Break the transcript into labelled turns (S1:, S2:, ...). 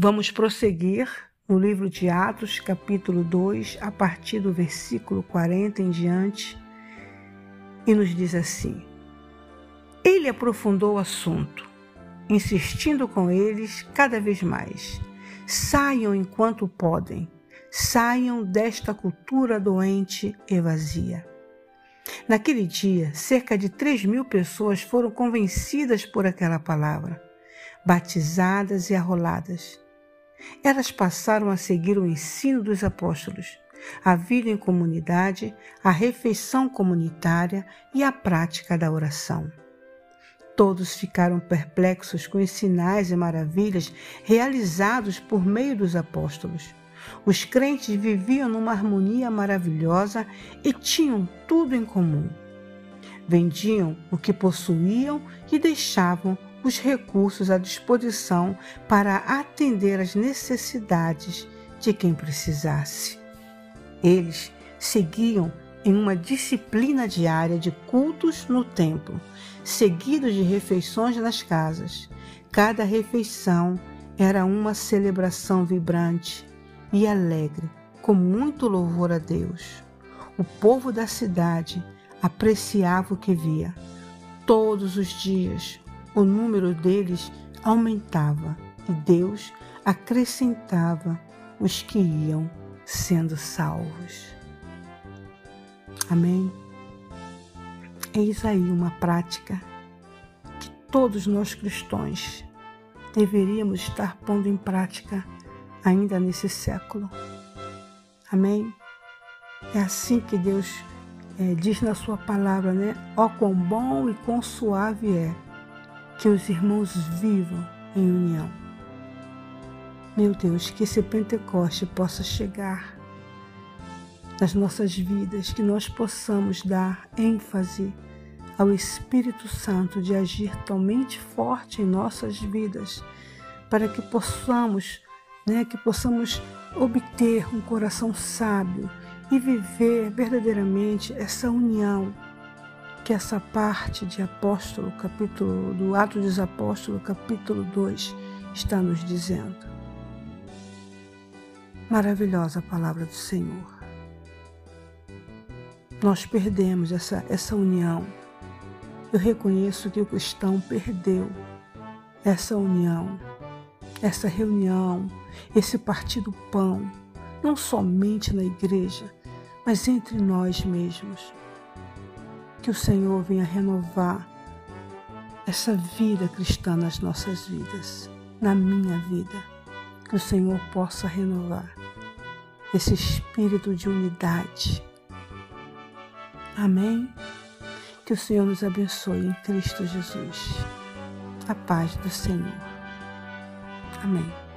S1: Vamos prosseguir no livro de Atos, capítulo 2, a partir do versículo 40 em diante, e nos diz assim: Ele aprofundou o assunto, insistindo com eles cada vez mais. Saiam enquanto podem, saiam desta cultura doente e vazia. Naquele dia, cerca de 3 mil pessoas foram convencidas por aquela palavra, batizadas e arroladas. Elas passaram a seguir o ensino dos apóstolos, a vida em comunidade, a refeição comunitária e a prática da oração. Todos ficaram perplexos com os sinais e maravilhas realizados por meio dos apóstolos. Os crentes viviam numa harmonia maravilhosa e tinham tudo em comum. Vendiam o que possuíam e deixavam os recursos à disposição para atender às necessidades de quem precisasse. Eles seguiam em uma disciplina diária de cultos no templo, seguidos de refeições nas casas. Cada refeição era uma celebração vibrante e alegre, com muito louvor a Deus. O povo da cidade apreciava o que via. Todos os dias o número deles aumentava e Deus acrescentava os que iam sendo salvos. Amém? Eis aí uma prática que todos nós cristãos deveríamos estar pondo em prática ainda nesse século. Amém? É assim que Deus é, diz na sua palavra, né? Ó oh, quão bom e quão suave é que os irmãos vivam em união. Meu Deus, que esse Pentecoste possa chegar nas nossas vidas, que nós possamos dar ênfase ao Espírito Santo de agir totalmente forte em nossas vidas, para que possamos, né, que possamos obter um coração sábio e viver verdadeiramente essa união que essa parte de Apóstolo, capítulo do Ato dos Apóstolos, capítulo 2, está nos dizendo. Maravilhosa palavra do Senhor. Nós perdemos essa, essa união. Eu reconheço que o cristão perdeu essa união, essa reunião, esse partir do pão, não somente na igreja, mas entre nós mesmos que o Senhor venha renovar essa vida cristã nas nossas vidas, na minha vida. Que o Senhor possa renovar esse espírito de unidade. Amém? Que o Senhor nos abençoe em Cristo Jesus. A paz do Senhor. Amém.